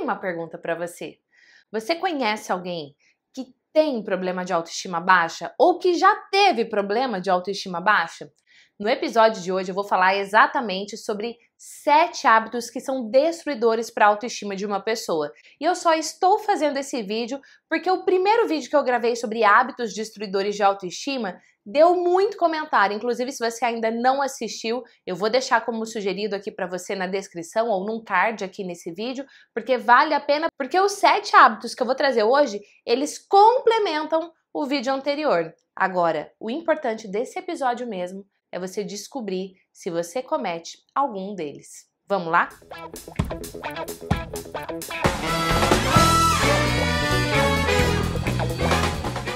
tenho uma pergunta para você. Você conhece alguém que tem problema de autoestima baixa ou que já teve problema de autoestima baixa? No episódio de hoje eu vou falar exatamente sobre sete hábitos que são destruidores para a autoestima de uma pessoa. E eu só estou fazendo esse vídeo porque o primeiro vídeo que eu gravei sobre hábitos destruidores de autoestima deu muito comentário. Inclusive, se você ainda não assistiu, eu vou deixar como sugerido aqui para você na descrição ou num card aqui nesse vídeo, porque vale a pena, porque os sete hábitos que eu vou trazer hoje, eles complementam o vídeo anterior. Agora, o importante desse episódio mesmo é você descobrir se você comete algum deles. Vamos lá?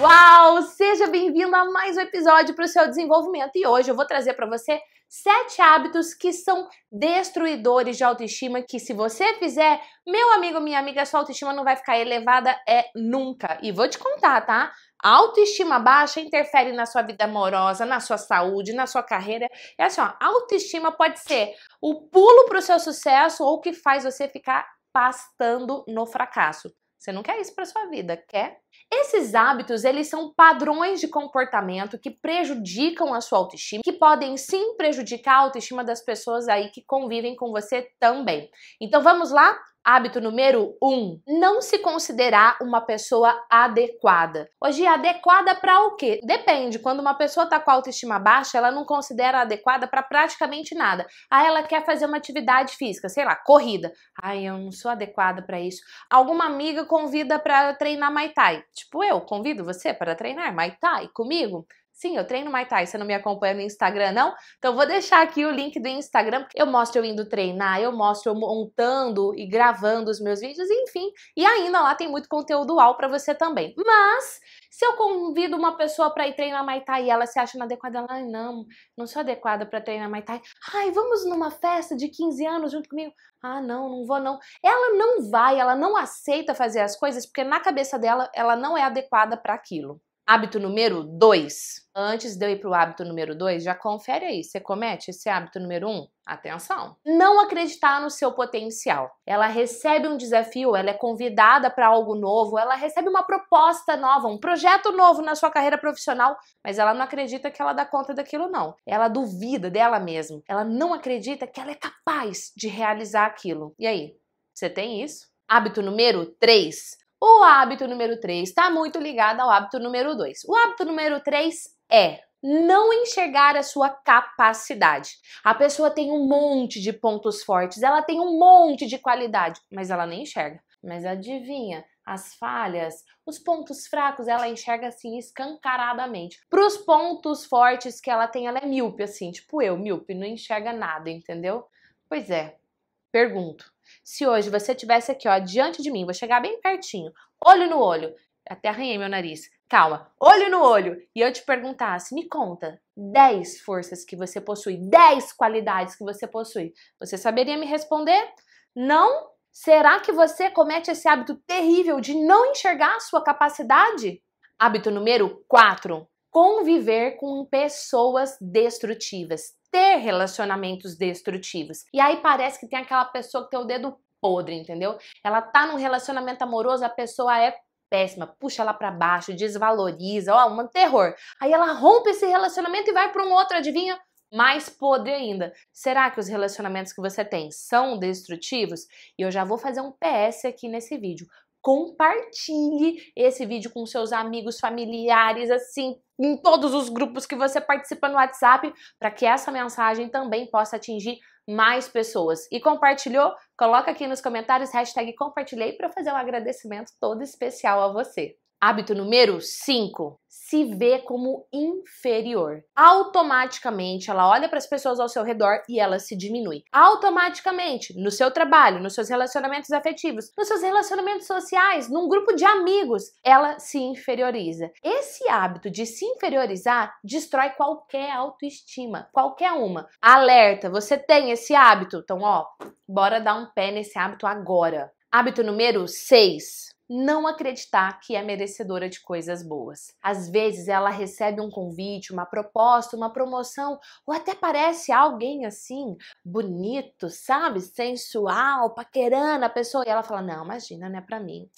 Uau! Seja bem-vindo a mais um episódio para o seu desenvolvimento e hoje eu vou trazer para você sete hábitos que são destruidores de autoestima que se você fizer, meu amigo, minha amiga, sua autoestima não vai ficar elevada é nunca. E vou te contar, tá? A autoestima baixa interfere na sua vida amorosa, na sua saúde, na sua carreira. É assim, ó, autoestima pode ser o pulo para o seu sucesso ou o que faz você ficar pastando no fracasso. Você não quer isso para sua vida, quer? Esses hábitos, eles são padrões de comportamento que prejudicam a sua autoestima, que podem sim prejudicar a autoestima das pessoas aí que convivem com você também. Então vamos lá? Hábito número 1: um, não se considerar uma pessoa adequada. Hoje, adequada para o quê? Depende. Quando uma pessoa está com autoestima baixa, ela não considera adequada para praticamente nada. Aí ela quer fazer uma atividade física, sei lá, corrida. Ai, eu não sou adequada para isso. Alguma amiga convida para treinar Muay Thai. Tipo, eu convido você para treinar Muay Thai comigo? Sim, eu treino Muay Thai, você não me acompanha no Instagram, não? Então vou deixar aqui o link do Instagram, eu mostro eu indo treinar, eu mostro eu montando e gravando os meus vídeos, enfim. E ainda lá tem muito conteúdo UAU para você também. Mas, se eu convido uma pessoa para ir treinar Muay Thai e ela se acha inadequada, ela, ai não, não sou adequada para treinar Muay Thai. Ai, vamos numa festa de 15 anos junto comigo? Ah, não, não vou não. Ela não vai, ela não aceita fazer as coisas porque na cabeça dela ela não é adequada para aquilo. Hábito número 2. Antes de eu ir para o hábito número 2, já confere aí. Você comete esse hábito número 1? Um? Atenção! Não acreditar no seu potencial. Ela recebe um desafio, ela é convidada para algo novo, ela recebe uma proposta nova, um projeto novo na sua carreira profissional, mas ela não acredita que ela dá conta daquilo, não. Ela duvida dela mesma. Ela não acredita que ela é capaz de realizar aquilo. E aí? Você tem isso? Hábito número 3 o hábito número 3 está muito ligado ao hábito número 2. O hábito número 3 é não enxergar a sua capacidade. A pessoa tem um monte de pontos fortes, ela tem um monte de qualidade, mas ela nem enxerga. Mas adivinha, as falhas, os pontos fracos, ela enxerga assim escancaradamente. Para os pontos fortes que ela tem, ela é míope, assim, tipo eu, míope, não enxerga nada, entendeu? Pois é, pergunto. Se hoje você estivesse aqui, ó, diante de mim, vou chegar bem pertinho, olho no olho, até arranhei meu nariz, calma, olho no olho, e eu te perguntasse, me conta 10 forças que você possui, 10 qualidades que você possui, você saberia me responder? Não? Será que você comete esse hábito terrível de não enxergar a sua capacidade? Hábito número 4. Conviver com pessoas destrutivas ter relacionamentos destrutivos. E aí parece que tem aquela pessoa que tem o dedo podre, entendeu? Ela tá num relacionamento amoroso, a pessoa é péssima, puxa ela para baixo, desvaloriza, ó, um terror. Aí ela rompe esse relacionamento e vai para um outro, adivinha? Mais podre ainda. Será que os relacionamentos que você tem são destrutivos? E eu já vou fazer um PS aqui nesse vídeo compartilhe esse vídeo com seus amigos, familiares, assim, em todos os grupos que você participa no WhatsApp, para que essa mensagem também possa atingir mais pessoas. E compartilhou? Coloca aqui nos comentários hashtag compartilhei para fazer um agradecimento todo especial a você. Hábito número 5. Se vê como inferior. Automaticamente ela olha para as pessoas ao seu redor e ela se diminui. Automaticamente, no seu trabalho, nos seus relacionamentos afetivos, nos seus relacionamentos sociais, num grupo de amigos, ela se inferioriza. Esse hábito de se inferiorizar destrói qualquer autoestima, qualquer uma. Alerta, você tem esse hábito? Então, ó, bora dar um pé nesse hábito agora. Hábito número 6 não acreditar que é merecedora de coisas boas. Às vezes ela recebe um convite, uma proposta, uma promoção, ou até parece alguém assim, bonito, sabe? Sensual, paquerando a pessoa, e ela fala: Não, imagina, não é pra mim.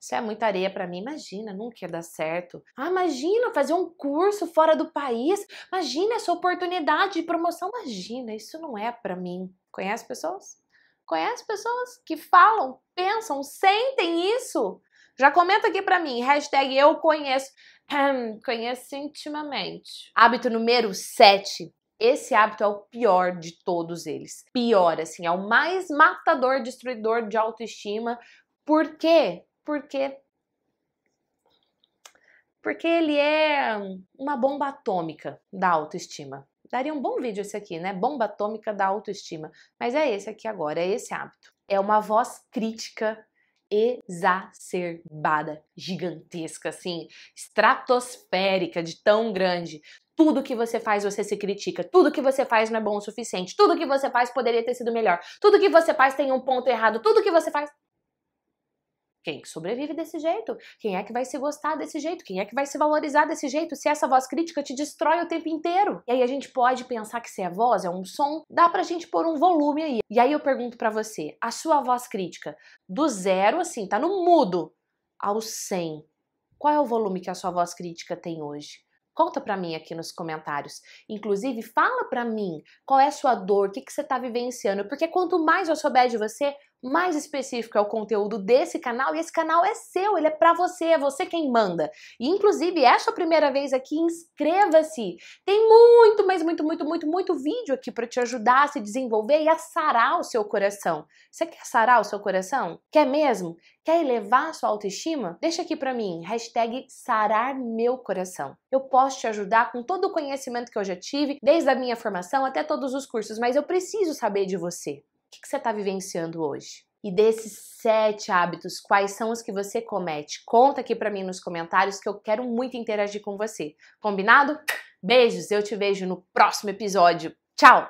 Isso é muita areia para mim. Imagina, nunca ia dar certo. Ah, imagina fazer um curso fora do país. Imagina essa oportunidade de promoção. Imagina, isso não é para mim. Conhece pessoas? Conhece pessoas que falam, pensam, sentem isso? Já comenta aqui para mim, hashtag eu conheço. conheço intimamente. Hábito número 7. Esse hábito é o pior de todos eles. Pior, assim, é o mais matador, destruidor de autoestima. Por quê? Porque porque ele é uma bomba atômica da autoestima. Daria um bom vídeo esse aqui, né? Bomba atômica da autoestima. Mas é esse aqui agora, é esse hábito. É uma voz crítica exacerbada, gigantesca, assim, estratosférica, de tão grande. Tudo que você faz, você se critica. Tudo que você faz não é bom o suficiente. Tudo que você faz poderia ter sido melhor. Tudo que você faz tem um ponto errado. Tudo que você faz quem que sobrevive desse jeito? Quem é que vai se gostar desse jeito? Quem é que vai se valorizar desse jeito se essa voz crítica te destrói o tempo inteiro? E aí a gente pode pensar que se é voz, é um som, dá pra gente pôr um volume aí. E aí eu pergunto para você, a sua voz crítica, do zero, assim, tá no mudo, ao 100, qual é o volume que a sua voz crítica tem hoje? Conta para mim aqui nos comentários. Inclusive, fala para mim qual é a sua dor, o que, que você está vivenciando, porque quanto mais eu souber de você, mais específico é o conteúdo desse canal e esse canal é seu, ele é para você, é você quem manda. E inclusive, é a primeira vez aqui, inscreva-se. Tem muito, mas muito, muito, muito, muito vídeo aqui para te ajudar a se desenvolver e a sarar o seu coração. Você quer sarar o seu coração? Quer mesmo? Quer elevar a sua autoestima? Deixa aqui para mim, hashtag sarar meu coração. Eu posso te ajudar com todo o conhecimento que eu já tive, desde a minha formação até todos os cursos, mas eu preciso saber de você. O que você está vivenciando hoje? E desses sete hábitos, quais são os que você comete? Conta aqui para mim nos comentários que eu quero muito interagir com você. Combinado? Beijos, eu te vejo no próximo episódio. Tchau!